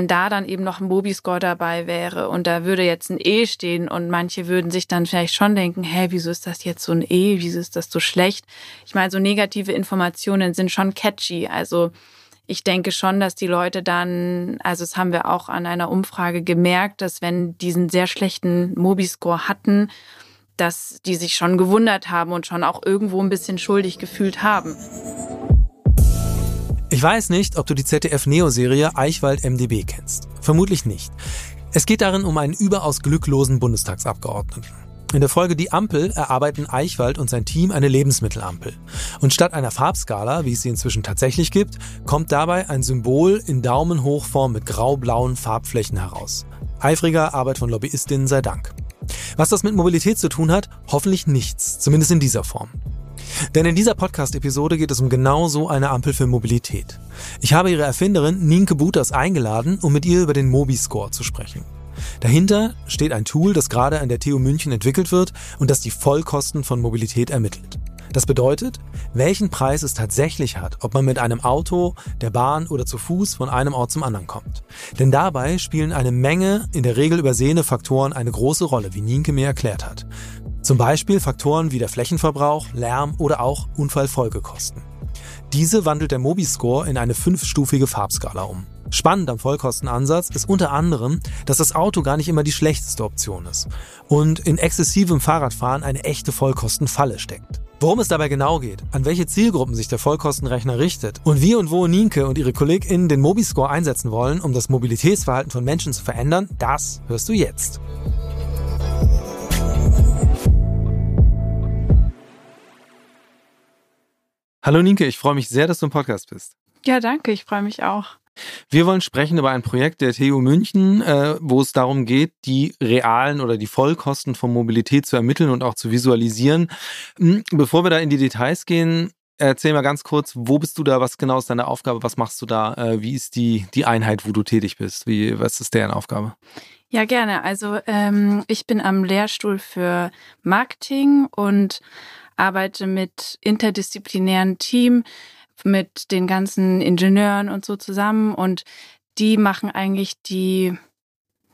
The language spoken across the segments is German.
Wenn da dann eben noch ein Mobiscore dabei wäre und da würde jetzt ein E stehen und manche würden sich dann vielleicht schon denken, hä, wieso ist das jetzt so ein E, wieso ist das so schlecht? Ich meine, so negative Informationen sind schon catchy, also ich denke schon, dass die Leute dann, also das haben wir auch an einer Umfrage gemerkt, dass wenn diesen sehr schlechten Mobiscore hatten, dass die sich schon gewundert haben und schon auch irgendwo ein bisschen schuldig gefühlt haben. Ich weiß nicht, ob du die ZDF-Neo-Serie Eichwald MDB kennst. Vermutlich nicht. Es geht darin um einen überaus glücklosen Bundestagsabgeordneten. In der Folge Die Ampel erarbeiten Eichwald und sein Team eine Lebensmittelampel. Und statt einer Farbskala, wie es sie inzwischen tatsächlich gibt, kommt dabei ein Symbol in Daumenhochform mit grau-blauen Farbflächen heraus. Eifriger Arbeit von Lobbyistinnen sei Dank. Was das mit Mobilität zu tun hat? Hoffentlich nichts, zumindest in dieser Form. Denn in dieser Podcast-Episode geht es um genau so eine Ampel für Mobilität. Ich habe ihre Erfinderin Nienke Butas eingeladen, um mit ihr über den Mobi-Score zu sprechen. Dahinter steht ein Tool, das gerade an der TU München entwickelt wird und das die Vollkosten von Mobilität ermittelt. Das bedeutet, welchen Preis es tatsächlich hat, ob man mit einem Auto, der Bahn oder zu Fuß von einem Ort zum anderen kommt. Denn dabei spielen eine Menge in der Regel übersehene Faktoren eine große Rolle, wie Nienke mir erklärt hat. Zum Beispiel Faktoren wie der Flächenverbrauch, Lärm oder auch Unfallfolgekosten. Diese wandelt der Mobi-Score in eine fünfstufige Farbskala um. Spannend am Vollkostenansatz ist unter anderem, dass das Auto gar nicht immer die schlechteste Option ist und in exzessivem Fahrradfahren eine echte Vollkostenfalle steckt. Worum es dabei genau geht, an welche Zielgruppen sich der Vollkostenrechner richtet und wie und wo Nienke und ihre KollegInnen den Mobi-Score einsetzen wollen, um das Mobilitätsverhalten von Menschen zu verändern, das hörst du jetzt. Hallo Nienke, ich freue mich sehr, dass du im Podcast bist. Ja, danke, ich freue mich auch. Wir wollen sprechen über ein Projekt der TU München, äh, wo es darum geht, die realen oder die Vollkosten von Mobilität zu ermitteln und auch zu visualisieren. Hm, bevor wir da in die Details gehen, erzähl mal ganz kurz, wo bist du da, was genau ist deine Aufgabe, was machst du da, äh, wie ist die, die Einheit, wo du tätig bist, wie, was ist deren Aufgabe? Ja, gerne. Also ähm, ich bin am Lehrstuhl für Marketing und arbeite mit interdisziplinären Team, mit den ganzen Ingenieuren und so zusammen und die machen eigentlich die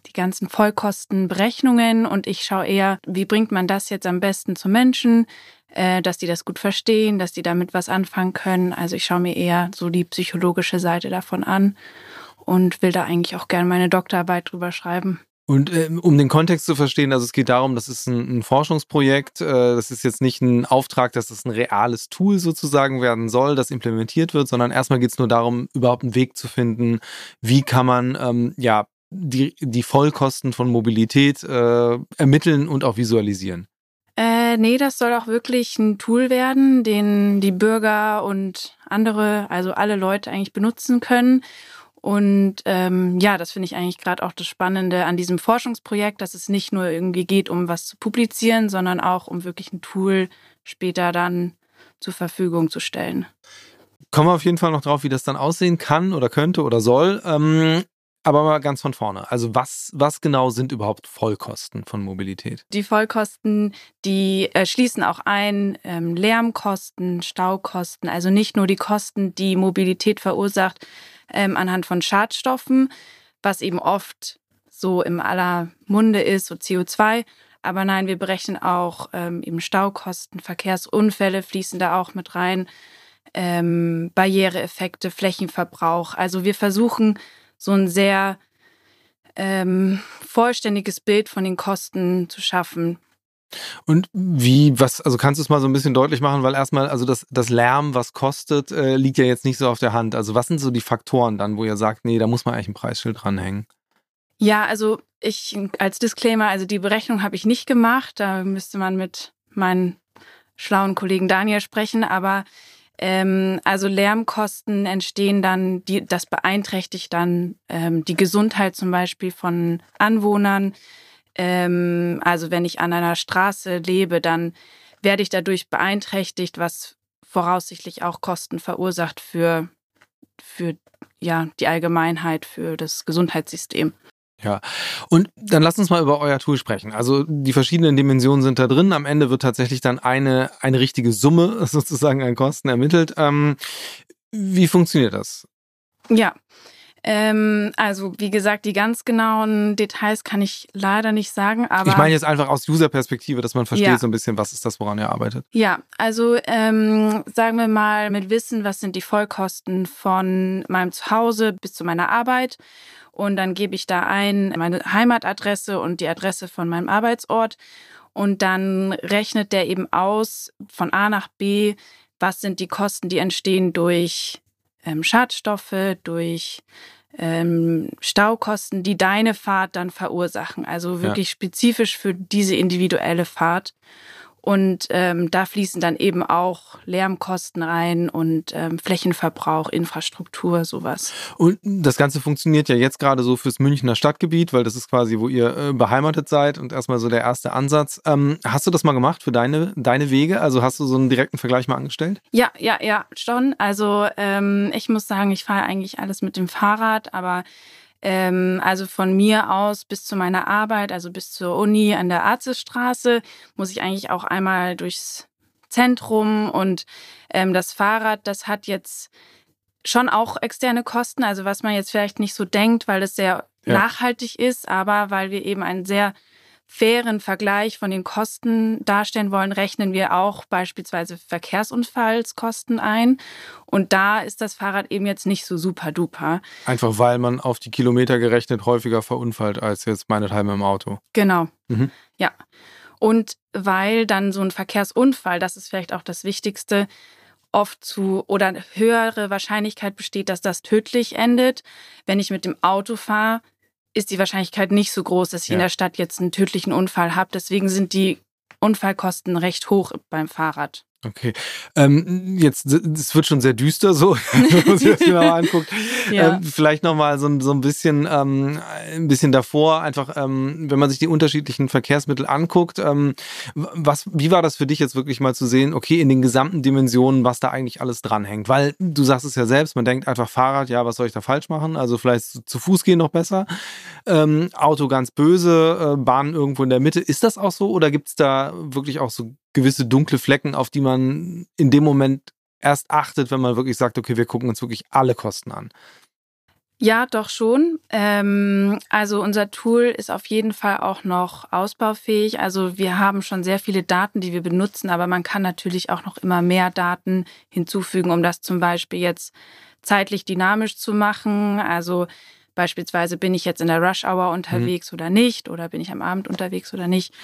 die ganzen Vollkostenberechnungen und ich schaue eher, wie bringt man das jetzt am besten zu Menschen, äh, dass die das gut verstehen, dass die damit was anfangen können. Also ich schaue mir eher so die psychologische Seite davon an und will da eigentlich auch gerne meine Doktorarbeit drüber schreiben. Und äh, um den Kontext zu verstehen, also es geht darum, das ist ein, ein Forschungsprojekt, äh, das ist jetzt nicht ein Auftrag, dass das ein reales Tool sozusagen werden soll, das implementiert wird, sondern erstmal geht es nur darum, überhaupt einen Weg zu finden, wie kann man ähm, ja die, die Vollkosten von Mobilität äh, ermitteln und auch visualisieren. Äh, nee, das soll auch wirklich ein Tool werden, den die Bürger und andere, also alle Leute eigentlich benutzen können und ähm, ja, das finde ich eigentlich gerade auch das Spannende an diesem Forschungsprojekt, dass es nicht nur irgendwie geht, um was zu publizieren, sondern auch um wirklich ein Tool später dann zur Verfügung zu stellen. Kommen wir auf jeden Fall noch drauf, wie das dann aussehen kann oder könnte oder soll. Ähm, aber mal ganz von vorne. Also was, was genau sind überhaupt Vollkosten von Mobilität? Die Vollkosten, die äh, schließen auch ein ähm, Lärmkosten, Staukosten, also nicht nur die Kosten, die Mobilität verursacht, ähm, anhand von Schadstoffen, was eben oft so im aller Munde ist, so CO2. Aber nein, wir berechnen auch ähm, eben Staukosten, Verkehrsunfälle fließen da auch mit rein, ähm, Barriereeffekte, Flächenverbrauch. Also wir versuchen so ein sehr ähm, vollständiges Bild von den Kosten zu schaffen, und wie, was, also kannst du es mal so ein bisschen deutlich machen, weil erstmal, also das, das Lärm, was kostet, äh, liegt ja jetzt nicht so auf der Hand. Also was sind so die Faktoren dann, wo ihr sagt, nee, da muss man eigentlich ein Preisschild dranhängen? Ja, also ich als Disclaimer, also die Berechnung habe ich nicht gemacht. Da müsste man mit meinen schlauen Kollegen Daniel sprechen, aber ähm, also Lärmkosten entstehen dann, die, das beeinträchtigt dann ähm, die Gesundheit zum Beispiel von Anwohnern. Ähm, also wenn ich an einer Straße lebe, dann werde ich dadurch beeinträchtigt, was voraussichtlich auch Kosten verursacht für für ja, die Allgemeinheit, für das Gesundheitssystem. Ja, und dann lasst uns mal über euer Tool sprechen. Also die verschiedenen Dimensionen sind da drin. Am Ende wird tatsächlich dann eine, eine richtige Summe sozusagen an Kosten ermittelt. Ähm, wie funktioniert das? Ja, ähm, also wie gesagt, die ganz genauen Details kann ich leider nicht sagen. Aber ich meine jetzt einfach aus User-Perspektive, dass man versteht ja. so ein bisschen, was ist das, woran ihr arbeitet. Ja, also ähm, sagen wir mal mit Wissen, was sind die Vollkosten von meinem Zuhause bis zu meiner Arbeit. Und dann gebe ich da ein meine Heimatadresse und die Adresse von meinem Arbeitsort. Und dann rechnet der eben aus von A nach B, was sind die Kosten, die entstehen durch ähm, Schadstoffe, durch ähm, Staukosten, die deine Fahrt dann verursachen. Also wirklich ja. spezifisch für diese individuelle Fahrt. Und ähm, da fließen dann eben auch Lärmkosten rein und ähm, Flächenverbrauch, Infrastruktur, sowas. Und das Ganze funktioniert ja jetzt gerade so fürs Münchner Stadtgebiet, weil das ist quasi, wo ihr äh, beheimatet seid und erstmal so der erste Ansatz. Ähm, hast du das mal gemacht für deine, deine Wege? Also hast du so einen direkten Vergleich mal angestellt? Ja, ja, ja, schon. Also ähm, ich muss sagen, ich fahre eigentlich alles mit dem Fahrrad, aber ähm, also von mir aus bis zu meiner Arbeit, also bis zur Uni an der Arzesstraße, muss ich eigentlich auch einmal durchs Zentrum und ähm, das Fahrrad, das hat jetzt schon auch externe Kosten, also was man jetzt vielleicht nicht so denkt, weil es sehr ja. nachhaltig ist, aber weil wir eben ein sehr fairen Vergleich von den Kosten darstellen wollen, rechnen wir auch beispielsweise Verkehrsunfallskosten ein. Und da ist das Fahrrad eben jetzt nicht so super duper. Einfach weil man auf die Kilometer gerechnet häufiger verunfallt als jetzt meinethalben im Auto. Genau. Mhm. Ja. Und weil dann so ein Verkehrsunfall, das ist vielleicht auch das Wichtigste, oft zu oder höhere Wahrscheinlichkeit besteht, dass das tödlich endet. Wenn ich mit dem Auto fahre, ist die Wahrscheinlichkeit nicht so groß, dass ich ja. in der Stadt jetzt einen tödlichen Unfall habe. Deswegen sind die Unfallkosten recht hoch beim Fahrrad. Okay. Ähm, jetzt, es wird schon sehr düster so, wenn man sich das genauer anguckt. ja. ähm, vielleicht nochmal so, so ein bisschen, ähm, ein bisschen davor, einfach, ähm, wenn man sich die unterschiedlichen Verkehrsmittel anguckt, ähm, was, wie war das für dich jetzt wirklich mal zu sehen, okay, in den gesamten Dimensionen, was da eigentlich alles dranhängt? Weil du sagst es ja selbst, man denkt einfach Fahrrad, ja, was soll ich da falsch machen? Also vielleicht zu, Fuß gehen noch besser. Ähm, Auto ganz böse, äh, Bahn irgendwo in der Mitte. Ist das auch so oder gibt es da wirklich auch so gewisse dunkle Flecken, auf die man in dem Moment erst achtet, wenn man wirklich sagt, okay, wir gucken uns wirklich alle Kosten an? Ja, doch schon. Ähm, also unser Tool ist auf jeden Fall auch noch ausbaufähig. Also wir haben schon sehr viele Daten, die wir benutzen, aber man kann natürlich auch noch immer mehr Daten hinzufügen, um das zum Beispiel jetzt zeitlich dynamisch zu machen. Also beispielsweise bin ich jetzt in der Rush Hour unterwegs mhm. oder nicht oder bin ich am Abend unterwegs oder nicht.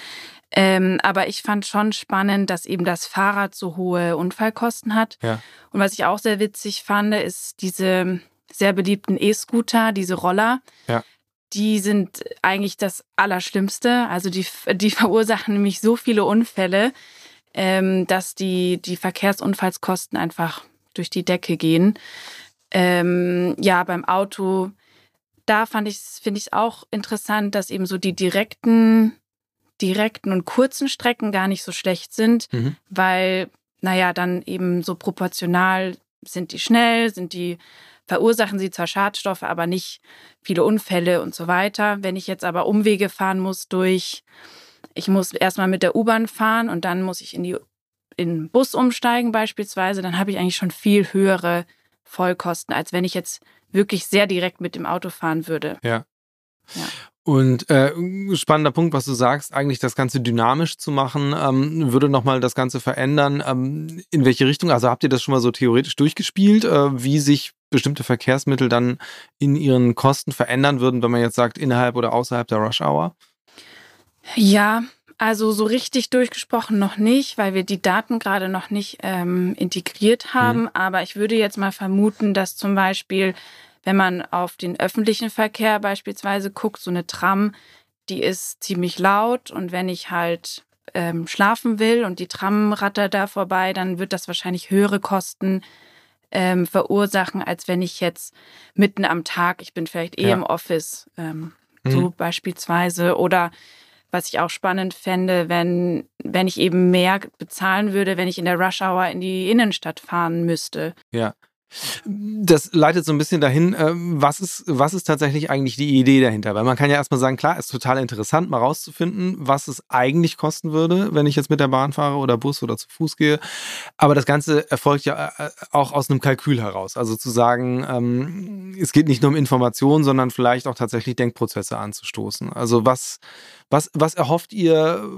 Ähm, aber ich fand schon spannend, dass eben das Fahrrad so hohe Unfallkosten hat. Ja. Und was ich auch sehr witzig fand, ist diese sehr beliebten E-Scooter, diese Roller. Ja. Die sind eigentlich das Allerschlimmste. Also die, die verursachen nämlich so viele Unfälle, ähm, dass die, die Verkehrsunfallskosten einfach durch die Decke gehen. Ähm, ja, beim Auto, da fand ich, finde ich es auch interessant, dass eben so die direkten direkten und kurzen Strecken gar nicht so schlecht sind, mhm. weil, naja, dann eben so proportional sind die schnell, sind die, verursachen sie zwar Schadstoffe, aber nicht viele Unfälle und so weiter. Wenn ich jetzt aber Umwege fahren muss durch, ich muss erstmal mit der U-Bahn fahren und dann muss ich in die in den Bus umsteigen beispielsweise, dann habe ich eigentlich schon viel höhere Vollkosten, als wenn ich jetzt wirklich sehr direkt mit dem Auto fahren würde. Ja. ja. Und äh, spannender Punkt, was du sagst, eigentlich das Ganze dynamisch zu machen, ähm, würde nochmal das Ganze verändern. Ähm, in welche Richtung? Also habt ihr das schon mal so theoretisch durchgespielt, äh, wie sich bestimmte Verkehrsmittel dann in ihren Kosten verändern würden, wenn man jetzt sagt, innerhalb oder außerhalb der Rush Hour? Ja, also so richtig durchgesprochen noch nicht, weil wir die Daten gerade noch nicht ähm, integriert haben. Mhm. Aber ich würde jetzt mal vermuten, dass zum Beispiel wenn man auf den öffentlichen Verkehr beispielsweise guckt, so eine Tram, die ist ziemlich laut und wenn ich halt ähm, schlafen will und die Tram rattert da vorbei, dann wird das wahrscheinlich höhere Kosten ähm, verursachen, als wenn ich jetzt mitten am Tag, ich bin vielleicht eh ja. im Office, ähm, mhm. so beispielsweise, oder was ich auch spannend fände, wenn, wenn ich eben mehr bezahlen würde, wenn ich in der Rush Hour in die Innenstadt fahren müsste. Ja. Das leitet so ein bisschen dahin, äh, was ist, was ist tatsächlich eigentlich die Idee dahinter? Weil man kann ja erstmal sagen, klar, ist total interessant, mal rauszufinden, was es eigentlich kosten würde, wenn ich jetzt mit der Bahn fahre oder Bus oder zu Fuß gehe. Aber das Ganze erfolgt ja äh, auch aus einem Kalkül heraus. Also zu sagen, ähm, es geht nicht nur um Informationen, sondern vielleicht auch tatsächlich Denkprozesse anzustoßen. Also was, was, was erhofft ihr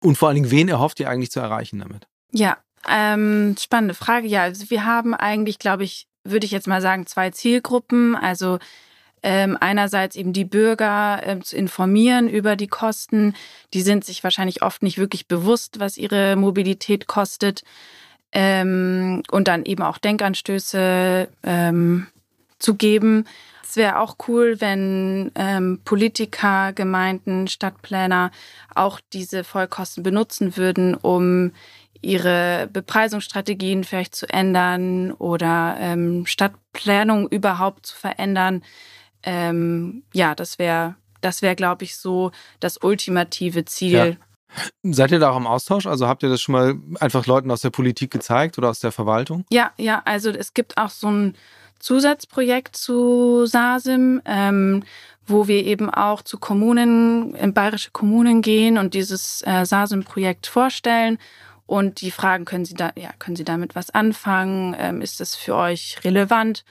und vor allen Dingen, wen erhofft ihr eigentlich zu erreichen damit? Ja, ähm, spannende Frage. Ja, also wir haben eigentlich, glaube ich, würde ich jetzt mal sagen, zwei Zielgruppen. Also ähm, einerseits eben die Bürger äh, zu informieren über die Kosten. Die sind sich wahrscheinlich oft nicht wirklich bewusst, was ihre Mobilität kostet. Ähm, und dann eben auch Denkanstöße ähm, zu geben. Es wäre auch cool, wenn ähm, Politiker, Gemeinden, Stadtplaner auch diese Vollkosten benutzen würden, um ihre Bepreisungsstrategien vielleicht zu ändern oder ähm, Stadtplanung überhaupt zu verändern. Ähm, ja, das wäre, das wäre, glaube ich, so das ultimative Ziel. Ja. Seid ihr da auch im Austausch? Also habt ihr das schon mal einfach Leuten aus der Politik gezeigt oder aus der Verwaltung? Ja, ja, also es gibt auch so ein Zusatzprojekt zu SASIM, ähm, wo wir eben auch zu Kommunen, in bayerische Kommunen gehen und dieses äh, SASIM-Projekt vorstellen und die fragen, können Sie da, ja, können Sie damit was anfangen? Ähm, ist das für euch relevant?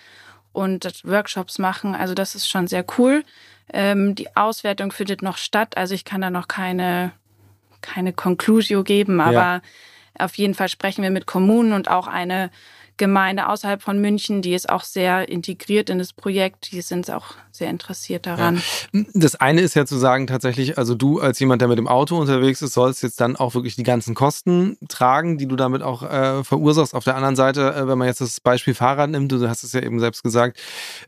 Und Workshops machen. Also das ist schon sehr cool. Ähm, die Auswertung findet noch statt. Also ich kann da noch keine, keine Conclusio geben, aber ja. auf jeden Fall sprechen wir mit Kommunen und auch eine Gemeinde außerhalb von München, die ist auch sehr integriert in das Projekt. Die sind auch sehr interessiert daran. Ja. Das eine ist ja zu sagen, tatsächlich, also du als jemand, der mit dem Auto unterwegs ist, sollst jetzt dann auch wirklich die ganzen Kosten tragen, die du damit auch äh, verursachst. Auf der anderen Seite, äh, wenn man jetzt das Beispiel Fahrrad nimmt, du hast es ja eben selbst gesagt,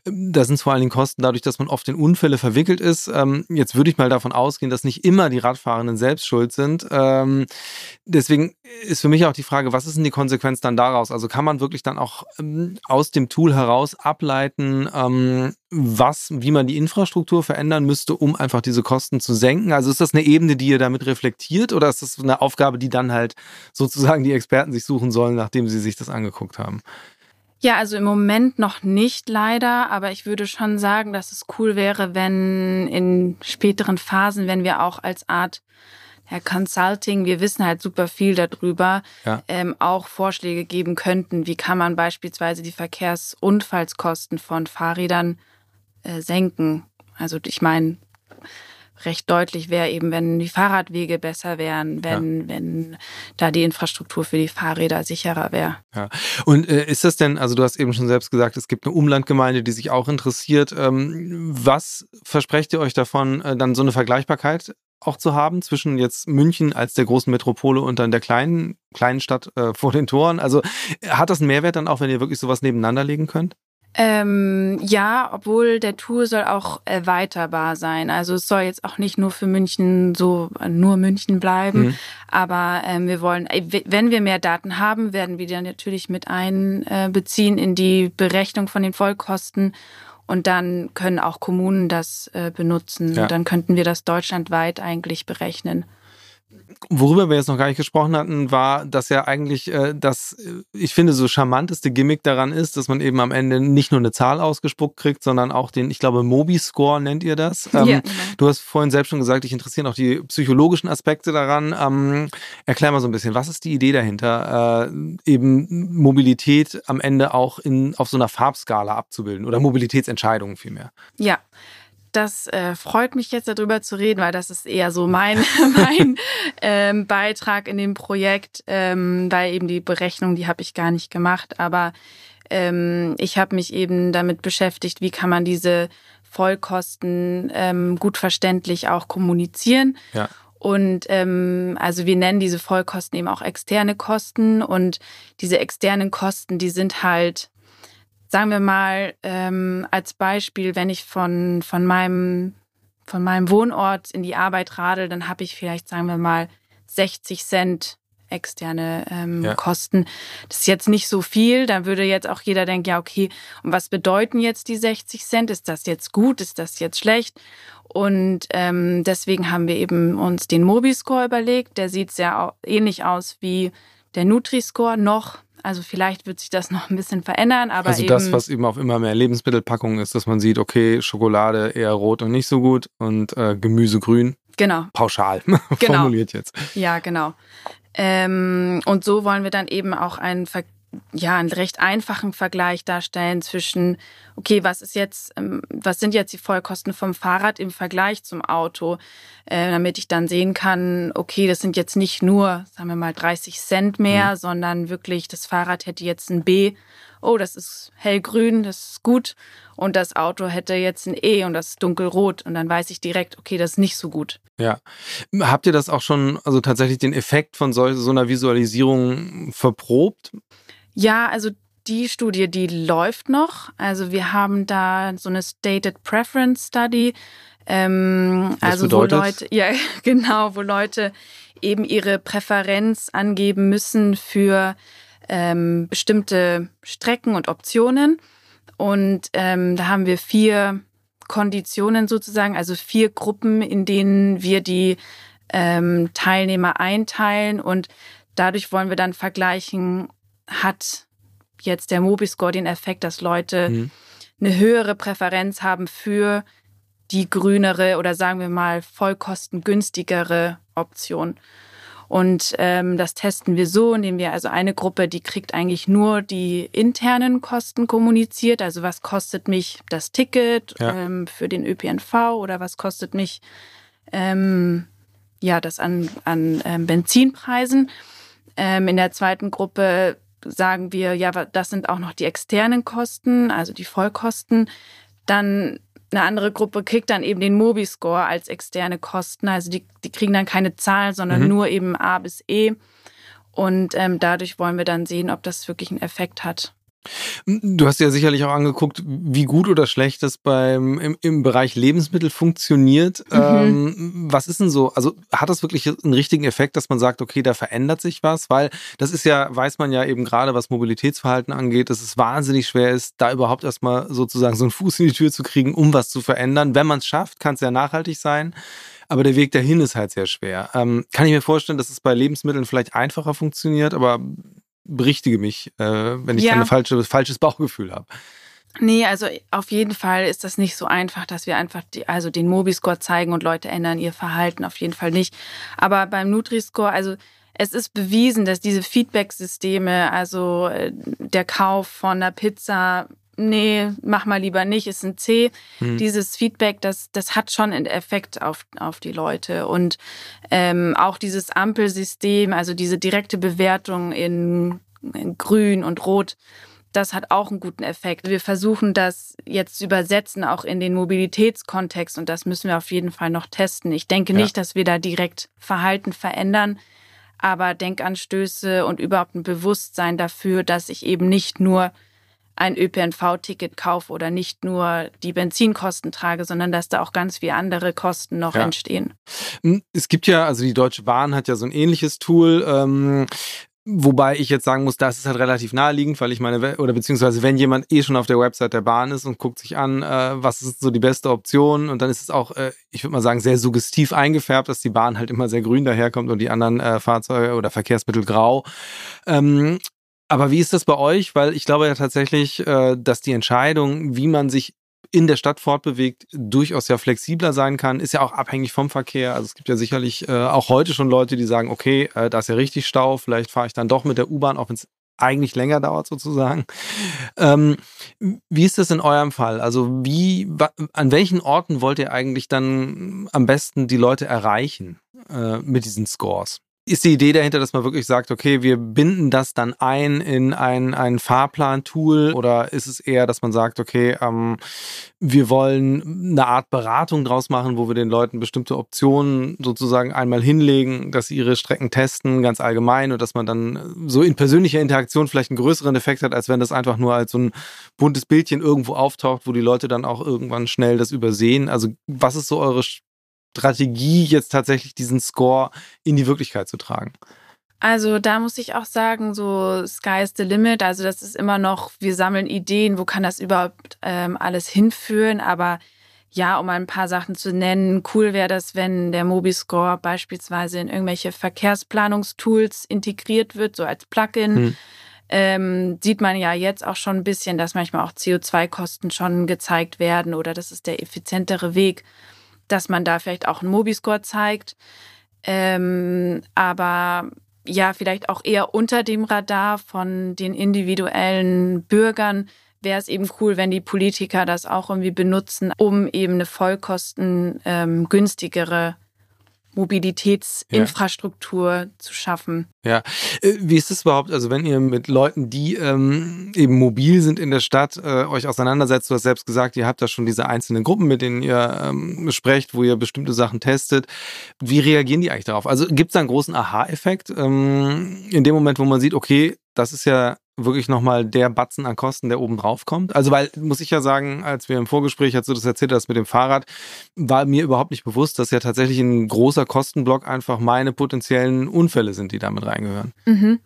äh, da sind es vor allen Dingen Kosten dadurch, dass man oft in Unfälle verwickelt ist. Ähm, jetzt würde ich mal davon ausgehen, dass nicht immer die Radfahrenden selbst schuld sind. Ähm, deswegen ist für mich auch die Frage, was ist denn die Konsequenz dann daraus? Also kann man wirklich dann auch ähm, aus dem Tool heraus ableiten, ähm, was, wie man die Infrastruktur verändern müsste, um einfach diese Kosten zu senken? Also ist das eine Ebene, die ihr damit reflektiert oder ist das eine Aufgabe, die dann halt sozusagen die Experten sich suchen sollen, nachdem sie sich das angeguckt haben? Ja, also im Moment noch nicht leider, aber ich würde schon sagen, dass es cool wäre, wenn in späteren Phasen, wenn wir auch als Art ja, Consulting, wir wissen halt super viel darüber, ja. ähm, auch Vorschläge geben könnten, wie kann man beispielsweise die Verkehrsunfallskosten von Fahrrädern äh, senken. Also ich meine, recht deutlich wäre eben, wenn die Fahrradwege besser wären, wenn, ja. wenn da die Infrastruktur für die Fahrräder sicherer wäre. Ja. Und äh, ist das denn, also du hast eben schon selbst gesagt, es gibt eine Umlandgemeinde, die sich auch interessiert. Ähm, was versprecht ihr euch davon, äh, dann so eine Vergleichbarkeit auch zu haben zwischen jetzt München als der großen Metropole und dann der kleinen, kleinen Stadt äh, vor den Toren? Also hat das einen Mehrwert dann auch, wenn ihr wirklich sowas nebeneinander legen könnt? Ähm, ja, obwohl der Tour soll auch erweiterbar sein. Also es soll jetzt auch nicht nur für München so nur München bleiben. Mhm. Aber ähm, wir wollen, äh, wenn wir mehr Daten haben, werden wir die natürlich mit einbeziehen in die Berechnung von den Vollkosten. Und dann können auch Kommunen das äh, benutzen. Ja. Und dann könnten wir das deutschlandweit eigentlich berechnen. Worüber wir jetzt noch gar nicht gesprochen hatten, war, dass ja eigentlich äh, das, äh, ich finde, so charmanteste Gimmick daran ist, dass man eben am Ende nicht nur eine Zahl ausgespuckt kriegt, sondern auch den, ich glaube, Mobi-Score nennt ihr das. Ähm, ja, genau. Du hast vorhin selbst schon gesagt, dich interessieren auch die psychologischen Aspekte daran. Ähm, erklär mal so ein bisschen, was ist die Idee dahinter, äh, eben Mobilität am Ende auch in, auf so einer Farbskala abzubilden oder Mobilitätsentscheidungen vielmehr? Ja, das äh, freut mich jetzt darüber zu reden, weil das ist eher so mein, mein ähm, Beitrag in dem Projekt, ähm, weil eben die Berechnung, die habe ich gar nicht gemacht, aber ähm, ich habe mich eben damit beschäftigt, wie kann man diese Vollkosten ähm, gut verständlich auch kommunizieren. Ja. Und ähm, also wir nennen diese Vollkosten eben auch externe Kosten und diese externen Kosten, die sind halt sagen wir mal ähm, als Beispiel, wenn ich von, von, meinem, von meinem Wohnort in die Arbeit radel, dann habe ich vielleicht, sagen wir mal, 60 Cent externe ähm, ja. Kosten. Das ist jetzt nicht so viel. Da würde jetzt auch jeder denken, ja, okay, und was bedeuten jetzt die 60 Cent? Ist das jetzt gut? Ist das jetzt schlecht? Und ähm, deswegen haben wir eben uns den Mobi-Score überlegt. Der sieht sehr ähnlich aus wie der Nutri-Score noch Also vielleicht wird sich das noch ein bisschen verändern, aber also eben, das, was eben auf immer mehr Lebensmittelpackungen ist, dass man sieht, okay, Schokolade eher rot und nicht so gut und äh, Gemüse grün. Genau. Pauschal Genau. formuliert jetzt. Ja, genau. Ähm, und so wollen wir dann eben auch einen, Ver ja, einen recht einfachen Vergleich darstellen zwischen, okay, was ist jetzt, ähm, was sind jetzt die Vollkosten vom Fahrrad im Vergleich zum Auto, äh, damit ich dann sehen kann, okay, das sind jetzt nicht nur, sagen wir mal, 30 Cent mehr, Mhm. sondern wirklich, das Fahrrad hätte jetzt ein B, oh, das ist hellgrün, das ist gut. Und das Auto hätte jetzt ein E und das ist dunkelrot. Und dann weiß ich direkt, okay, das ist nicht so gut. Ja. Habt ihr das auch schon, also tatsächlich den Effekt von sol so einer Visualisierung verprobt? Ja, also die Studie, die läuft noch. Also wir haben da so eine Stated Preference Study. Ähm, also bedeutet? wo Leute, ja genau, wo Leute eben ihre Präferenz angeben müssen für ähm, bestimmte Strecken und Optionen. Und ähm, da haben wir vier Konditionen sozusagen, also vier Gruppen, in denen wir die ähm, Teilnehmer einteilen und dadurch wollen wir dann vergleichen, hat jetzt der Mobiscore den Effekt, dass Leute Mhm. eine höhere Präferenz haben für die grünere oder sagen wir mal vollkostengünstigere Option. Und ähm, das testen wir so, indem wir also eine Gruppe, die kriegt eigentlich nur die internen Kosten kommuniziert. Also was kostet mich das Ticket Ja. ähm, für den ÖPNV oder was kostet mich ähm, ja das an, an ähm, Benzinpreisen. Ähm, in der zweiten Gruppe sagen wir, ja, das sind auch noch die externen Kosten, also die Vollkosten. Dann eine andere Gruppe kriegt dann eben den Mobiscore als externe Kosten. Also die, die kriegen dann keine Zahlen, sondern Mhm. nur eben A bis E. Und ähm, dadurch wollen wir dann sehen, ob das wirklich einen Effekt hat. Du hast ja sicherlich auch angeguckt, wie gut oder schlecht das beim im, im Bereich Lebensmittel funktioniert. Mhm. Ähm, was ist denn so? Also hat das wirklich einen richtigen Effekt, dass man sagt, okay, da verändert sich was? Weil das ist ja, weiß man ja eben gerade, was Mobilitätsverhalten angeht, dass es wahnsinnig schwer ist, da überhaupt erstmal sozusagen so einen Fuß in die Tür zu kriegen, um was zu verändern. Wenn man es schafft, kann es ja nachhaltig sein. Aber der Weg dahin ist halt sehr schwer. Ähm, kann ich mir vorstellen, dass es bei Lebensmitteln vielleicht einfacher funktioniert, aber berichtige mich, äh, wenn ich Ja. ein falsche, falsches Bauchgefühl habe. Nee, also auf jeden Fall ist das nicht so einfach, dass wir einfach die, also den Mobiscore zeigen und Leute ändern ihr Verhalten. Auf jeden Fall nicht. Aber beim Nutri-Score, also es ist bewiesen, dass diese Feedback-Systeme, also äh, der Kauf von einer Pizza, nee, mach mal lieber nicht, ist ein C. Hm. Dieses Feedback, das, das hat schon einen Effekt auf, auf die Leute. Und ähm, auch dieses Ampelsystem, also diese direkte Bewertung in, in Grün und Rot, das hat auch einen guten Effekt. Wir versuchen das jetzt zu übersetzen, auch in den Mobilitätskontext. Und das müssen wir auf jeden Fall noch testen. Ich denke Ja. nicht, dass wir da direkt Verhalten verändern, aber Denkanstöße und überhaupt ein Bewusstsein dafür, dass ich eben nicht nur ein ÖPNV-Ticket kaufe oder nicht nur die Benzinkosten trage, sondern dass da auch ganz viele andere Kosten noch Ja. entstehen. Hm, Es gibt ja, also die Deutsche Bahn hat ja so ein ähnliches Tool. Ähm, Wobei ich jetzt sagen muss, das ist halt relativ naheliegend, weil ich meine, oder beziehungsweise wenn jemand eh schon auf der Website der Bahn ist und guckt sich an, äh, was ist so die beste Option und dann ist es auch, äh, ich würde mal sagen, sehr suggestiv eingefärbt, dass die Bahn halt immer sehr grün daherkommt und die anderen äh, Fahrzeuge oder Verkehrsmittel grau. Ähm, aber wie ist das bei euch? Weil ich glaube ja tatsächlich, äh, dass die Entscheidung, wie man sich in der Stadt fortbewegt, durchaus ja flexibler sein kann, ist ja auch abhängig vom Verkehr. Also es gibt ja sicherlich äh, auch heute schon Leute, die sagen, okay, äh, da ist ja richtig Stau, vielleicht fahre ich dann doch mit der U-Bahn, auch wenn es eigentlich länger dauert sozusagen. Ähm, wie ist das in eurem Fall? Also wie, an welchen Orten wollt ihr eigentlich dann am besten die Leute erreichen mit diesen Scores? Ist die Idee dahinter, dass man wirklich sagt, okay, wir binden das dann ein in ein, ein Fahrplan-Tool oder ist es eher, dass man sagt, okay, ähm, wir wollen eine Art Beratung draus machen, wo wir den Leuten bestimmte Optionen sozusagen einmal hinlegen, dass sie ihre Strecken testen, ganz allgemein und dass man dann so in persönlicher Interaktion vielleicht einen größeren Effekt hat, als wenn das einfach nur als so ein buntes Bildchen irgendwo auftaucht, wo die Leute dann auch irgendwann schnell das übersehen. Also was ist so eure Strategie, jetzt tatsächlich diesen Score in die Wirklichkeit zu tragen? Also da muss ich auch sagen, so Sky is the limit. Also das ist immer noch, wir sammeln Ideen, wo kann das überhaupt ähm, alles hinführen. Aber ja, um ein paar Sachen zu nennen, cool wäre das, wenn der Mobiscore beispielsweise in irgendwelche Verkehrsplanungstools integriert wird, so als Plugin. Hm. ähm, sieht man ja jetzt auch schon ein bisschen, dass manchmal auch CO2-Kosten schon gezeigt werden oder das ist der effizientere Weg, dass man da vielleicht auch einen Mobiscore zeigt. Ähm, aber ja, vielleicht auch eher unter dem Radar von den individuellen Bürgern wäre es eben cool, wenn die Politiker das auch irgendwie benutzen, um eben eine vollkosten ähm, Mobilitätsinfrastruktur ja. zu schaffen. Ja, äh, wie ist es überhaupt, also wenn ihr mit Leuten, die ähm, eben mobil sind in der Stadt, äh, euch auseinandersetzt, du hast selbst gesagt, ihr habt da schon diese einzelnen Gruppen, mit denen ihr ähm, sprecht, wo ihr bestimmte Sachen testet. Wie reagieren die eigentlich darauf? Also gibt es da einen großen Aha-Effekt ähm, in dem Moment, wo man sieht, okay, das ist ja wirklich nochmal der Batzen an Kosten, der oben drauf kommt? Also, weil, muss ich ja sagen, als wir im Vorgespräch, als du das erzählt hast mit dem Fahrrad, war mir überhaupt nicht bewusst, dass ja tatsächlich ein großer Kostenblock einfach meine potenziellen Unfälle sind, die damit reingehören. Mhm.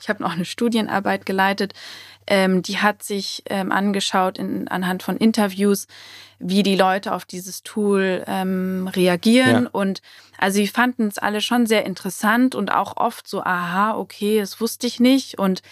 Ich habe noch eine Studienarbeit geleitet, ähm, die hat sich ähm, angeschaut in, anhand von Interviews, wie die Leute auf dieses Tool ähm, reagieren. Ja. Und also sie fanden es alle schon sehr interessant und auch oft so, aha, okay, das wusste ich nicht. Und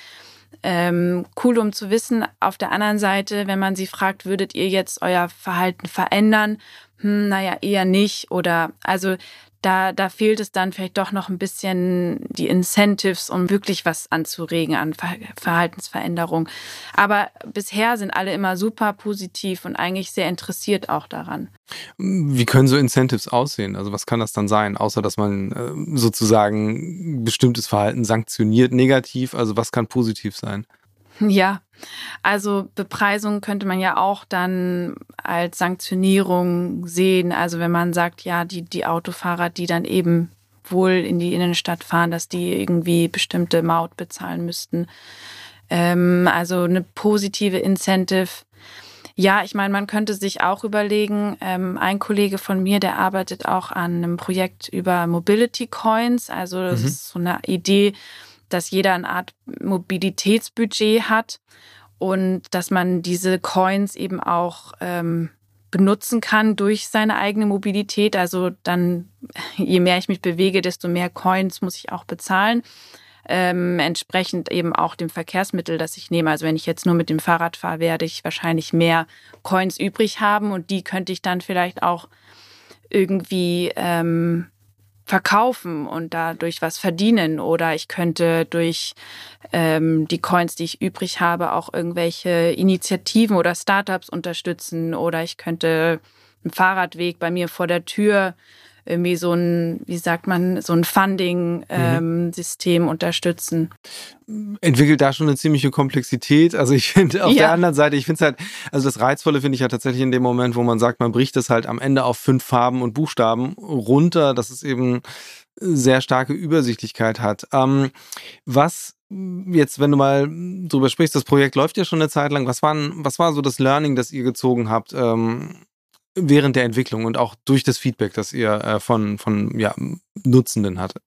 ähm, cool, um zu wissen. Auf der anderen Seite, wenn man sie fragt, würdet ihr jetzt euer Verhalten verändern? Hm, naja, eher nicht. Oder also da, da fehlt es dann vielleicht doch noch ein bisschen die Incentives, um wirklich was anzuregen an Ver Verhaltensveränderung. Aber bisher sind alle immer super positiv und eigentlich sehr interessiert auch daran. Wie können so Incentives aussehen? Also was kann das dann sein, außer dass man äh, sozusagen bestimmtes Verhalten sanktioniert negativ? Also was kann positiv sein? Ja, also Bepreisung könnte man ja auch dann als Sanktionierung sehen. Also wenn man sagt, ja, die, die Autofahrer, die dann eben wohl in die Innenstadt fahren, dass die irgendwie bestimmte Maut bezahlen müssten. Ähm, also eine positive Incentive. Ja, ich meine, man könnte sich auch überlegen, ähm, ein Kollege von mir, der arbeitet auch an einem Projekt über Mobility Coins. Also das mhm. ist so eine Idee, dass jeder eine Art Mobilitätsbudget hat und dass man diese Coins eben auch ähm, benutzen kann durch seine eigene Mobilität. Also dann, je mehr ich mich bewege, desto mehr Coins muss ich auch bezahlen. Ähm, entsprechend eben auch dem Verkehrsmittel, das ich nehme. Also wenn ich jetzt nur mit dem Fahrrad fahre, werde ich wahrscheinlich mehr Coins übrig haben und die könnte ich dann vielleicht auch irgendwie ähm, verkaufen und dadurch was verdienen. Oder ich könnte durch ähm, die Coins, die ich übrig habe, auch irgendwelche Initiativen oder Startups unterstützen. Oder ich könnte einen Fahrradweg bei mir vor der Tür irgendwie so ein, wie sagt man, so ein Funding-System ähm, unterstützen. Entwickelt da schon eine ziemliche Komplexität. Also ich finde auf ja. der anderen Seite, ich finde es halt, also das Reizvolle finde ich ja tatsächlich in dem Moment, wo man sagt, man bricht es halt am Ende auf fünf Farben und Buchstaben runter, dass es eben sehr starke Übersichtlichkeit hat. Ähm, was jetzt, wenn du mal drüber sprichst, das Projekt läuft ja schon eine Zeit lang. Was, waren, was war so das Learning, das ihr gezogen habt? Ähm, während der Entwicklung und auch durch das Feedback, das ihr äh, von, von ja, Nutzenden hattet?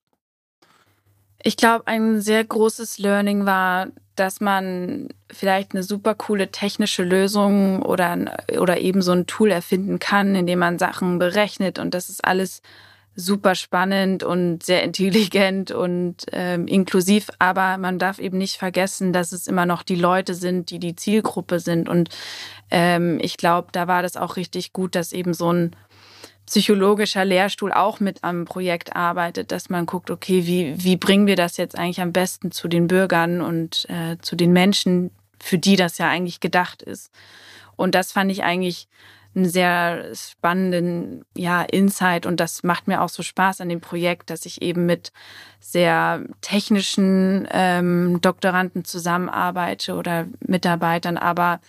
Ich glaube, ein sehr großes Learning war, dass man vielleicht eine super coole technische Lösung oder, oder eben so ein Tool erfinden kann, in dem man Sachen berechnet und das ist alles super spannend und sehr intelligent und ähm, inklusiv, aber man darf eben nicht vergessen, dass es immer noch die Leute sind, die die Zielgruppe sind. Und ähm, ich glaube, da war das auch richtig gut, dass eben so ein psychologischer Lehrstuhl auch mit am Projekt arbeitet, dass man guckt, okay, wie, wie bringen wir das jetzt eigentlich am besten zu den Bürgern und äh, zu den Menschen, für die das ja eigentlich gedacht ist. Und das fand ich eigentlich einen sehr spannenden ja, Insight und das macht mir auch so Spaß an dem Projekt, dass ich eben mit sehr technischen ähm, Doktoranden zusammenarbeite oder Mitarbeitern, aber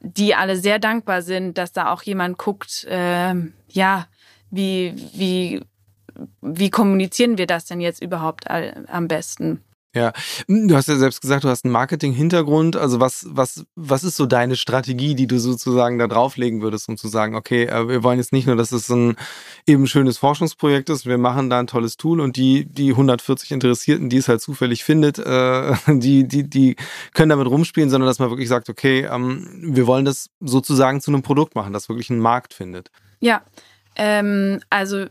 die alle sehr dankbar sind, dass da auch jemand guckt, äh, ja, wie, wie, wie kommunizieren wir das denn jetzt überhaupt am besten? Ja, du hast ja selbst gesagt, du hast einen Marketing-Hintergrund. Also was, was, was ist so deine Strategie, die du sozusagen da drauflegen würdest, um zu sagen, okay, äh, wir wollen jetzt nicht nur, dass es ein eben schönes Forschungsprojekt ist, wir machen da ein tolles Tool und die, die 140 Interessierten, die es halt zufällig findet, äh, die, die, die können damit rumspielen, sondern dass man wirklich sagt, okay, ähm, wir wollen das sozusagen zu einem Produkt machen, das wirklich einen Markt findet. Ja, ähm, also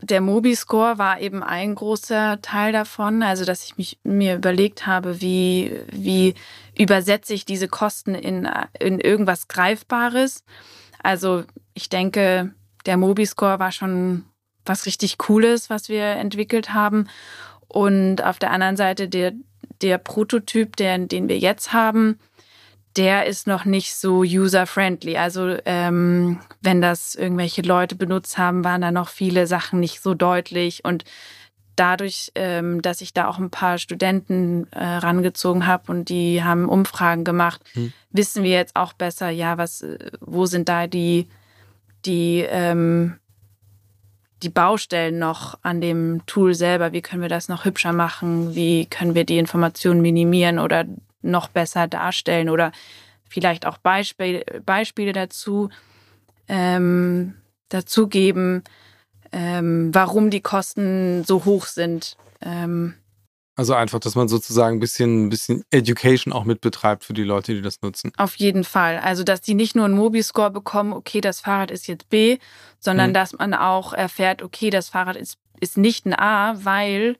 der Mobi-Score war eben ein großer Teil davon, also dass ich mich mir überlegt habe, wie, wie übersetze ich diese Kosten in, in irgendwas Greifbares. Also ich denke, der Mobi-Score war schon was richtig Cooles, was wir entwickelt haben. Und auf der anderen Seite der, der Prototyp, der, den wir jetzt haben, der ist noch nicht so user-friendly. Also ähm, wenn das irgendwelche Leute benutzt haben, waren da noch viele Sachen nicht so deutlich. Und dadurch, ähm, dass ich da auch ein paar Studenten äh, rangezogen habe und die haben Umfragen gemacht, hm. wissen wir jetzt auch besser, ja, was, äh, wo sind da die, die ähm, die Baustellen noch an dem Tool selber, wie können wir das noch hübscher machen, wie können wir die Informationen minimieren oder noch besser darstellen oder vielleicht auch Beispiel, Beispiele dazu, ähm, dazu geben, ähm, warum die Kosten so hoch sind. Ähm, also einfach, dass man sozusagen ein bisschen, ein bisschen Education auch mitbetreibt für die Leute, die das nutzen. Auf jeden Fall. Also, dass die nicht nur einen Mobi-Score bekommen, okay, das Fahrrad ist jetzt B, sondern mhm. dass man auch erfährt, okay, das Fahrrad ist, ist nicht ein A, weil,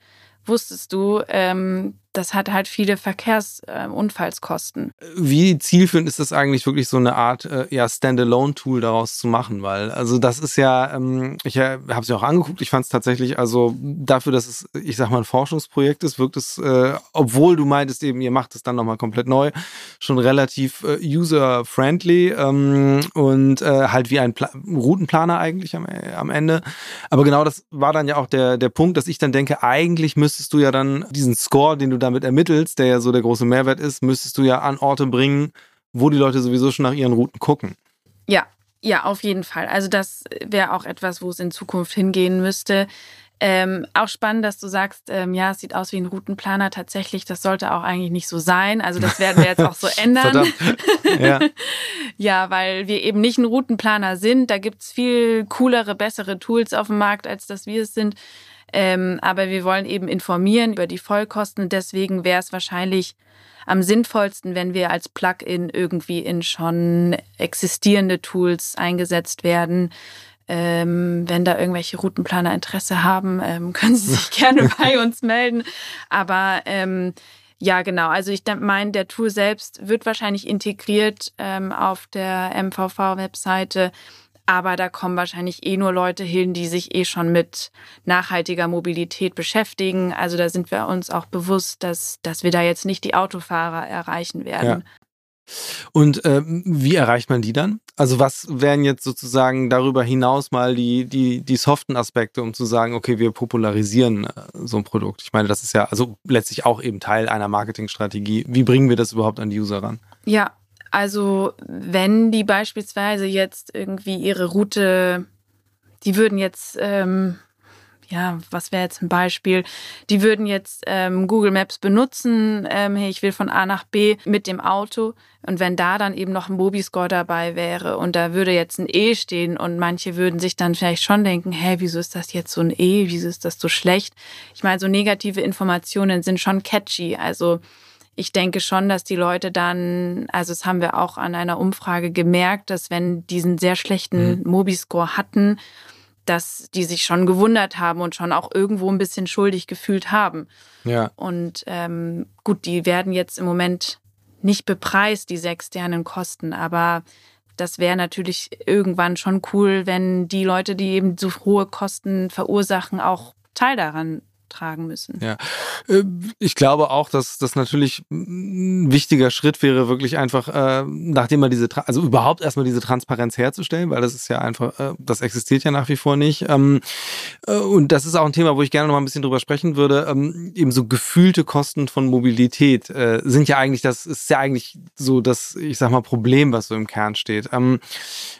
wusstest du, ähm, das hat halt viele Verkehrsunfallskosten. Äh, Wie zielführend ist das eigentlich wirklich so eine Art äh, ja, Standalone-Tool daraus zu machen? Weil, also das ist ja, ähm, ich äh, habe es ja auch angeguckt, ich fand es tatsächlich, also dafür, dass es, ich sag mal, ein Forschungsprojekt ist, wirkt es, äh, obwohl du meintest eben, ihr macht es dann nochmal komplett neu, schon relativ äh, user-friendly ähm, und äh, halt wie ein Pla Routenplaner eigentlich am, am Ende. Aber genau das war dann ja auch der, der Punkt, dass ich dann denke, eigentlich müsstest du ja dann diesen Score, den du da damit ermittelst, der ja so der große Mehrwert ist, müsstest du ja an Orte bringen, wo die Leute sowieso schon nach ihren Routen gucken. Ja, ja, auf jeden Fall. Also das wäre auch etwas, wo es in Zukunft hingehen müsste. Ähm, auch spannend, dass du sagst, ähm, ja, es sieht aus wie ein Routenplaner. Tatsächlich, das sollte auch eigentlich nicht so sein. Also das werden wir jetzt auch so ändern. ja. ja, weil wir eben nicht ein Routenplaner sind. Da gibt es viel coolere, bessere Tools auf dem Markt, als dass wir es sind. Ähm, aber wir wollen eben informieren über die Vollkosten. Deswegen wäre es wahrscheinlich am sinnvollsten, wenn wir als Plugin irgendwie in schon existierende Tools eingesetzt werden. Ähm, wenn da irgendwelche Routenplaner Interesse haben, ähm, können Sie sich gerne bei uns melden. Aber ähm, ja, genau. Also ich meine, der Tool selbst wird wahrscheinlich integriert ähm, auf der MVV-Webseite. Aber da kommen wahrscheinlich eh nur Leute hin, die sich eh schon mit nachhaltiger Mobilität beschäftigen. Also da sind wir uns auch bewusst, dass, dass wir da jetzt nicht die Autofahrer erreichen werden. Ja. Und äh, wie erreicht man die dann? Also was wären jetzt sozusagen darüber hinaus mal die, die, die soften Aspekte, um zu sagen, okay, wir popularisieren äh, so ein Produkt? Ich meine, das ist ja also letztlich auch eben Teil einer Marketingstrategie. Wie bringen wir das überhaupt an die User ran? Ja, also wenn die beispielsweise jetzt irgendwie ihre Route, die würden jetzt, ähm, ja, was wäre jetzt ein Beispiel? Die würden jetzt ähm, Google Maps benutzen, ähm, hey, ich will von A nach B mit dem Auto. Und wenn da dann eben noch ein Mobi-Score dabei wäre und da würde jetzt ein E stehen und manche würden sich dann vielleicht schon denken, hä, wieso ist das jetzt so ein E? Wieso ist das so schlecht? Ich meine, so negative Informationen sind schon catchy. Also ich denke schon, dass die Leute dann, also das haben wir auch an einer Umfrage gemerkt, dass wenn diesen sehr schlechten mhm. Mobi-Score hatten, dass die sich schon gewundert haben und schon auch irgendwo ein bisschen schuldig gefühlt haben. Ja. Und ähm, gut, die werden jetzt im Moment nicht bepreist, diese externen Kosten, aber das wäre natürlich irgendwann schon cool, wenn die Leute, die eben so hohe Kosten verursachen, auch Teil daran tragen müssen. Ja, äh, ich glaube auch, dass das natürlich ein wichtiger Schritt wäre, wirklich einfach, äh, nachdem man diese, also überhaupt erstmal diese Transparenz herzustellen, weil das ist ja einfach, äh, das existiert ja nach wie vor nicht. Ähm, und das ist auch ein Thema, wo ich gerne noch mal ein bisschen drüber sprechen würde. Ähm, eben so gefühlte Kosten von Mobilität sind ja eigentlich, das ist ja eigentlich so das, ich sag mal, Problem, was so im Kern steht. Ähm,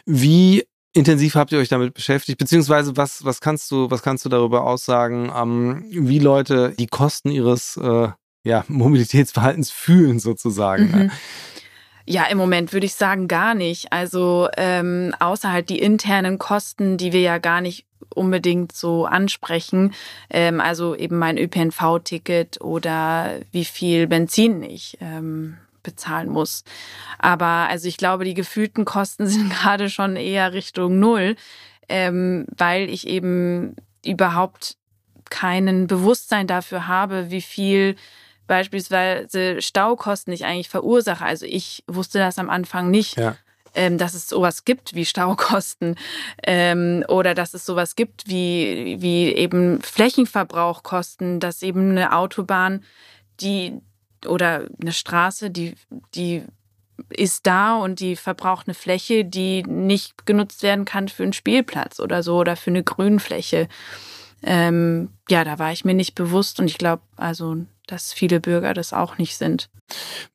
wie intensiv habt ihr euch damit beschäftigt? Beziehungsweise was, was kannst du, was kannst du darüber aussagen, ähm, wie Leute die Kosten ihres äh, ja, Mobilitätsverhaltens fühlen sozusagen? Mhm. Ja, im Moment würde ich sagen gar nicht. Also ähm, außer halt die internen Kosten, die wir ja gar nicht unbedingt so ansprechen. Ähm, also eben mein ÖPNV-Ticket oder wie viel Benzin ich ähm, bezahlen muss. Aber also ich glaube, die gefühlten Kosten sind gerade schon eher Richtung Null, ähm, weil ich eben überhaupt keinen Bewusstsein dafür habe, wie viel beispielsweise Staukosten ich eigentlich verursache. Also ich wusste das am Anfang nicht. Ja. Ähm, dass es sowas gibt wie Staukosten ähm, oder dass es sowas gibt wie, wie eben Flächenverbrauchkosten, dass eben eine Autobahn, die oder eine Straße, die, die ist da und die verbraucht eine Fläche, die nicht genutzt werden kann für einen Spielplatz oder so oder für eine Grünfläche. Ähm, ja, da war ich mir nicht bewusst und ich glaube, also, dass viele Bürger das auch nicht sind.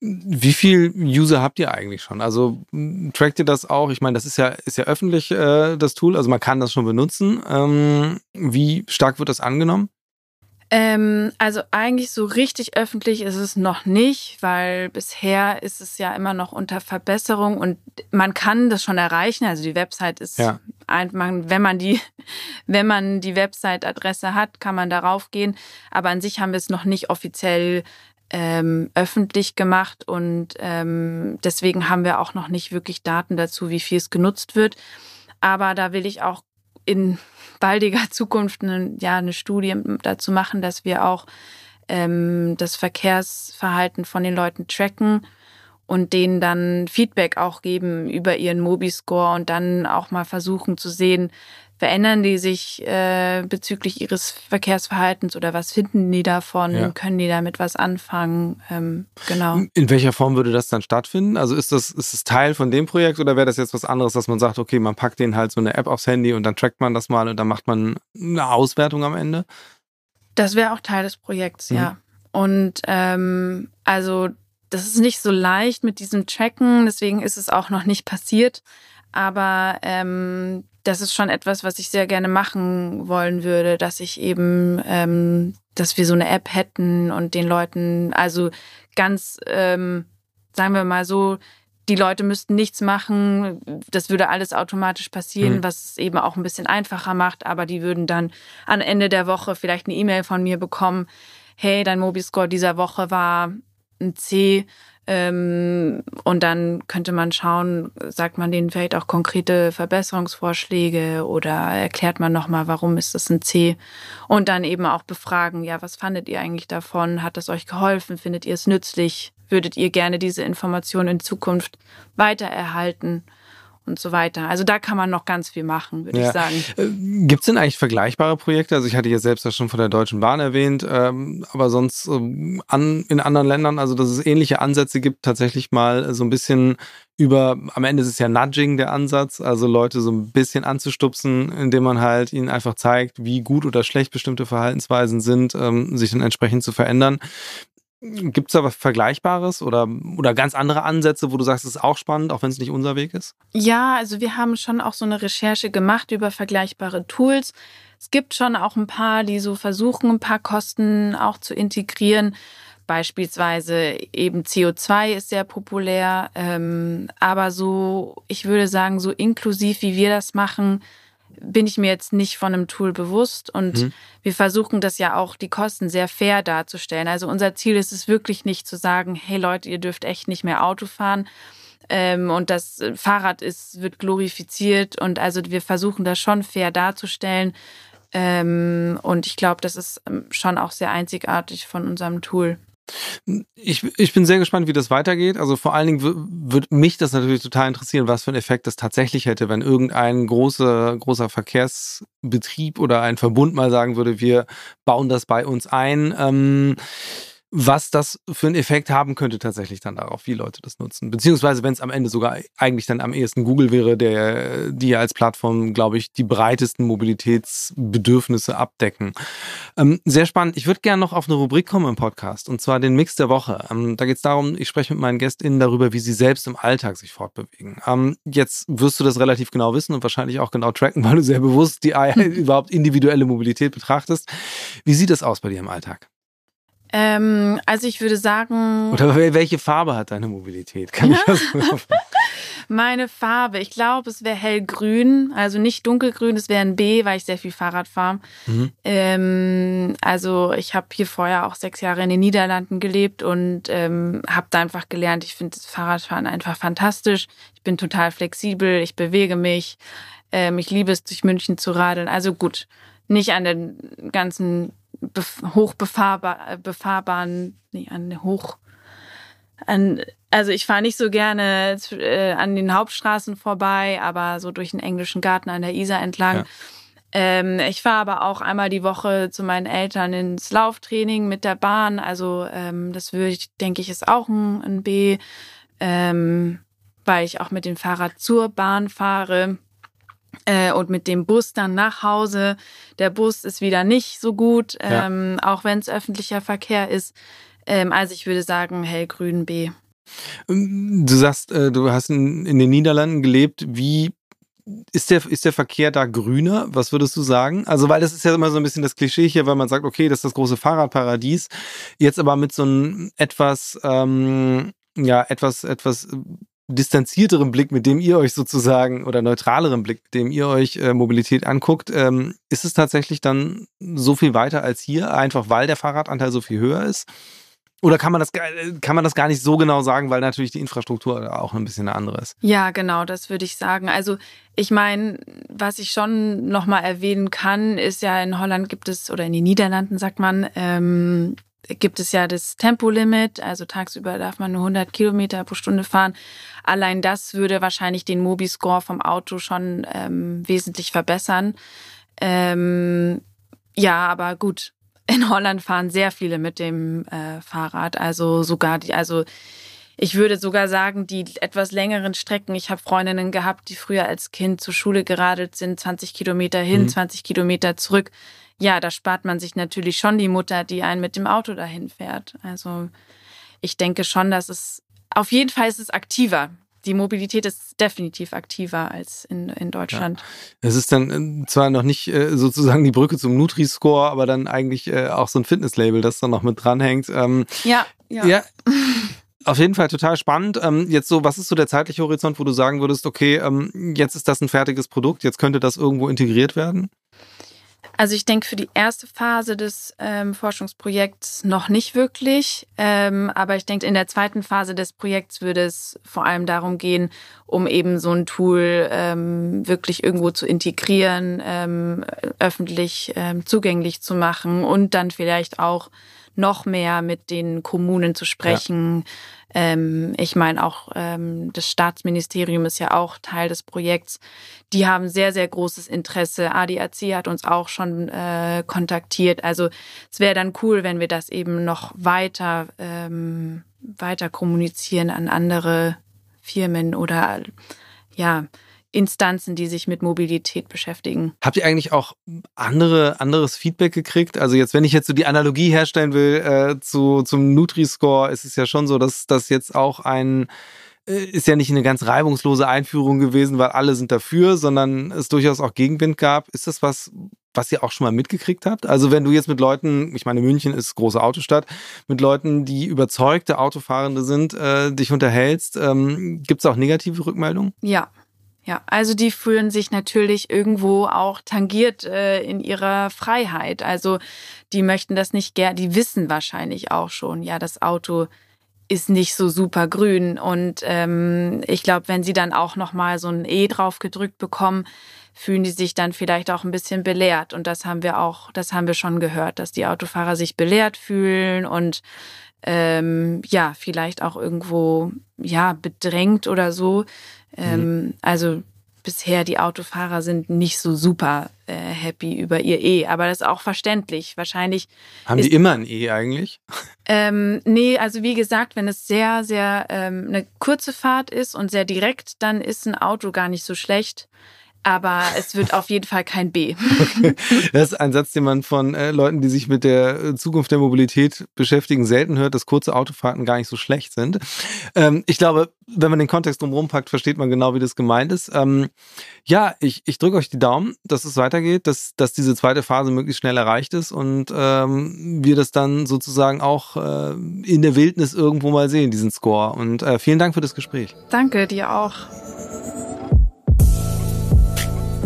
Wie viel User habt ihr eigentlich schon? Also trackt ihr das auch? Ich meine, das ist ja, ist ja öffentlich, äh, das Tool, also man kann das schon benutzen. Ähm, wie stark wird das angenommen? Ähm, also eigentlich so richtig öffentlich ist es noch nicht, weil bisher ist es ja immer noch unter Verbesserung und man kann das schon erreichen. Also die Website ist ja. einfach, wenn man die, wenn man die Website-Adresse hat, kann man darauf gehen. Aber an sich haben wir es noch nicht offiziell ähm, öffentlich gemacht und ähm, deswegen haben wir auch noch nicht wirklich Daten dazu, wie viel es genutzt wird. Aber da will ich auch in baldiger Zukunft eine, ja, eine Studie dazu machen, dass wir auch ähm, das Verkehrsverhalten von den Leuten tracken und denen dann Feedback auch geben über ihren Mobi-Score und dann auch mal versuchen zu sehen, verändern die sich äh, bezüglich ihres Verkehrsverhaltens oder was finden die davon? Ja. Können die damit was anfangen? Ähm, genau. In welcher Form würde das dann stattfinden? Also ist das, ist das Teil von dem Projekt oder wäre das jetzt was anderes, dass man sagt, okay, man packt denen halt so eine App aufs Handy und dann trackt man das mal und dann macht man eine Auswertung am Ende? Das wäre auch Teil des Projekts, mhm. ja. Und ähm, also das ist nicht so leicht mit diesem Tracken, deswegen ist es auch noch nicht passiert. Aber ähm, das ist schon etwas, was ich sehr gerne machen wollen würde, dass ich eben, ähm, dass wir so eine App hätten und den Leuten, also ganz, ähm, sagen wir mal so, die Leute müssten nichts machen, das würde alles automatisch passieren, mhm. was es eben auch ein bisschen einfacher macht, aber die würden dann am Ende der Woche vielleicht eine E-Mail von mir bekommen, hey, dein Mobiscore dieser Woche war ein C, ähm, und dann könnte man schauen, sagt man denen vielleicht auch konkrete Verbesserungsvorschläge oder erklärt man nochmal, warum ist das ein C? Und dann eben auch befragen, ja, was fandet ihr eigentlich davon? Hat das euch geholfen? Findet ihr es nützlich? Würdet ihr gerne diese Informationen in Zukunft weitererhalten? Und so weiter. Also da kann man noch ganz viel machen, würde ja. ich sagen. Äh, Gibt es denn eigentlich vergleichbare Projekte? Also ich hatte ja selbst das schon von der Deutschen Bahn erwähnt, ähm, aber sonst ähm, an, in anderen Ländern, also dass es ähnliche Ansätze gibt, tatsächlich mal so ein bisschen über, am Ende ist es ja Nudging der Ansatz, also Leute so ein bisschen anzustupsen, indem man halt ihnen einfach zeigt, wie gut oder schlecht bestimmte Verhaltensweisen sind, ähm, sich dann entsprechend zu verändern. Gibt es da was Vergleichbares oder, oder ganz andere Ansätze, wo du sagst, es ist auch spannend, auch wenn es nicht unser Weg ist? Ja, also wir haben schon auch so eine Recherche gemacht über vergleichbare Tools. Es gibt schon auch ein paar, die so versuchen, ein paar Kosten auch zu integrieren. Beispielsweise eben CO2 ist sehr populär. Ähm, aber so, ich würde sagen, so inklusiv wie wir das machen, bin ich mir jetzt nicht von einem Tool bewusst und mhm. wir versuchen das ja auch, die Kosten sehr fair darzustellen. Also unser Ziel ist es wirklich nicht zu sagen, hey Leute, ihr dürft echt nicht mehr Auto fahren ähm, und das Fahrrad ist, wird glorifiziert und also wir versuchen das schon fair darzustellen ähm, und ich glaube, das ist ähm, schon auch sehr einzigartig von unserem Tool. Ich, ich bin sehr gespannt, wie das weitergeht. Also vor allen Dingen würde mich das natürlich total interessieren, was für einen Effekt das tatsächlich hätte, wenn irgendein großer, großer Verkehrsbetrieb oder ein Verbund mal sagen würde, wir bauen das bei uns ein. Ähm, was das für einen Effekt haben könnte tatsächlich dann darauf, wie Leute das nutzen. Beziehungsweise, wenn es am Ende sogar eigentlich dann am ehesten Google wäre, der, die ja als Plattform, glaube ich, die breitesten Mobilitätsbedürfnisse abdecken. Ähm, sehr spannend. Ich würde gerne noch auf eine Rubrik kommen im Podcast, und zwar den Mix der Woche. Ähm, da geht es darum, ich spreche mit meinen GästInnen darüber, wie sie selbst im Alltag sich fortbewegen. Ähm, jetzt wirst du das relativ genau wissen und wahrscheinlich auch genau tracken, weil du sehr bewusst die überhaupt individuelle Mobilität betrachtest. Wie sieht das aus bei dir im Alltag? Ähm, also ich würde sagen. Oder welche Farbe hat deine Mobilität? Kann ich das Meine Farbe, ich glaube, es wäre hellgrün, also nicht dunkelgrün, es wäre ein B, weil ich sehr viel Fahrrad fahre. Mhm. Ähm, also ich habe hier vorher auch sechs Jahre in den Niederlanden gelebt und ähm, habe da einfach gelernt, ich finde das Fahrradfahren einfach fantastisch. Ich bin total flexibel, ich bewege mich. Ähm, ich liebe es, durch München zu radeln. Also gut, nicht an den ganzen hochbefahrbaren, befahrbaren, nee, an hoch, an, also ich fahre nicht so gerne äh, an den Hauptstraßen vorbei, aber so durch den englischen Garten an der Isar entlang. Ja. Ähm, ich fahre aber auch einmal die Woche zu meinen Eltern ins Lauftraining mit der Bahn. Also ähm, das würde ich, denke ich, ist auch ein, ein B, ähm, weil ich auch mit dem Fahrrad zur Bahn fahre äh, und mit dem Bus dann nach Hause. Der Bus ist wieder nicht so gut, ähm, ja. auch wenn es öffentlicher Verkehr ist. Ähm, also ich würde sagen hellgrün B. Du sagst, äh, du hast in, in den Niederlanden gelebt. Wie ist der, ist der Verkehr da grüner? Was würdest du sagen? Also, weil das ist ja immer so ein bisschen das Klischee hier, weil man sagt, okay, das ist das große Fahrradparadies. Jetzt aber mit so einem etwas, ähm, ja, etwas, etwas distanzierterem Blick, mit dem ihr euch sozusagen, oder neutralerem Blick, mit dem ihr euch äh, Mobilität anguckt, ähm, ist es tatsächlich dann so viel weiter als hier, einfach weil der Fahrradanteil so viel höher ist? Oder kann man das kann man das gar nicht so genau sagen, weil natürlich die Infrastruktur auch ein bisschen eine andere ist? Ja, genau, das würde ich sagen. Also ich meine, was ich schon nochmal erwähnen kann, ist ja in Holland gibt es oder in den Niederlanden sagt man ähm, gibt es ja das Tempolimit. Also tagsüber darf man nur 100 Kilometer pro Stunde fahren. Allein das würde wahrscheinlich den Mobi-Score vom Auto schon ähm, wesentlich verbessern. Ähm, ja, aber gut, in Holland fahren sehr viele mit dem äh, Fahrrad. Also sogar die, also ich würde sogar sagen, die etwas längeren Strecken. Ich habe Freundinnen gehabt, die früher als Kind zur Schule geradelt sind, 20 Kilometer hin, mhm. 20 Kilometer zurück. Ja, da spart man sich natürlich schon die Mutter, die einen mit dem Auto dahin fährt. Also ich denke schon, dass es auf jeden Fall ist es aktiver die Mobilität ist definitiv aktiver als in, in Deutschland. Ja. Es ist dann äh, zwar noch nicht äh, sozusagen die Brücke zum Nutri-Score, aber dann eigentlich äh, auch so ein Fitness-Label, das dann noch mit dranhängt. Ähm, ja, ja. ja. Auf jeden Fall total spannend. Ähm, jetzt so, was ist so der zeitliche Horizont, wo du sagen würdest, okay, ähm, jetzt ist das ein fertiges Produkt, jetzt könnte das irgendwo integriert werden? Also ich denke für die erste Phase des ähm, Forschungsprojekts noch nicht wirklich, ähm, aber ich denke in der zweiten Phase des Projekts würde es vor allem darum gehen, um eben so ein Tool ähm, wirklich irgendwo zu integrieren, ähm, öffentlich ähm, zugänglich zu machen und dann vielleicht auch noch mehr mit den Kommunen zu sprechen. Ja. Ähm, ich meine, auch ähm, das Staatsministerium ist ja auch Teil des Projekts. Die haben sehr, sehr großes Interesse. ADAC hat uns auch schon äh, kontaktiert. Also es wäre dann cool, wenn wir das eben noch weiter, ähm, weiter kommunizieren an andere Firmen oder ja, Instanzen, die sich mit Mobilität beschäftigen. Habt ihr eigentlich auch andere, anderes Feedback gekriegt? Also jetzt, wenn ich jetzt so die Analogie herstellen will äh, zu, zum Nutri-Score, ist es ja schon so, dass das jetzt auch ein äh, ist ja nicht eine ganz reibungslose Einführung gewesen, weil alle sind dafür, sondern es durchaus auch Gegenwind gab. Ist das was, was ihr auch schon mal mitgekriegt habt? Also wenn du jetzt mit Leuten, ich meine, München ist große Autostadt, mit Leuten, die überzeugte Autofahrende sind, äh, dich unterhältst, ähm, gibt es auch negative Rückmeldungen? Ja, ja, also die fühlen sich natürlich irgendwo auch tangiert äh, in ihrer Freiheit. Also die möchten das nicht gern, die wissen wahrscheinlich auch schon, ja, das Auto ist nicht so super grün. Und ähm, ich glaube, wenn sie dann auch nochmal so ein E drauf gedrückt bekommen, fühlen die sich dann vielleicht auch ein bisschen belehrt. Und das haben wir auch, das haben wir schon gehört, dass die Autofahrer sich belehrt fühlen und ähm, ja, vielleicht auch irgendwo ja bedrängt oder so. Ähm, mhm. Also bisher die Autofahrer sind nicht so super äh, happy über ihr E, aber das ist auch verständlich. Wahrscheinlich. Haben ist, die immer ein E eigentlich? Ähm, nee, also wie gesagt, wenn es sehr, sehr ähm, eine kurze Fahrt ist und sehr direkt, dann ist ein Auto gar nicht so schlecht aber es wird auf jeden Fall kein B. Okay. Das ist ein Satz, den man von äh, Leuten, die sich mit der äh, Zukunft der Mobilität beschäftigen, selten hört, dass kurze Autofahrten gar nicht so schlecht sind. Ähm, ich glaube, wenn man den Kontext drumherum packt, versteht man genau, wie das gemeint ist. Ähm, ja, ich, ich drücke euch die Daumen, dass es weitergeht, dass, dass diese zweite Phase möglichst schnell erreicht ist und ähm, wir das dann sozusagen auch äh, in der Wildnis irgendwo mal sehen, diesen Score. Und äh, vielen Dank für das Gespräch. Danke, dir auch.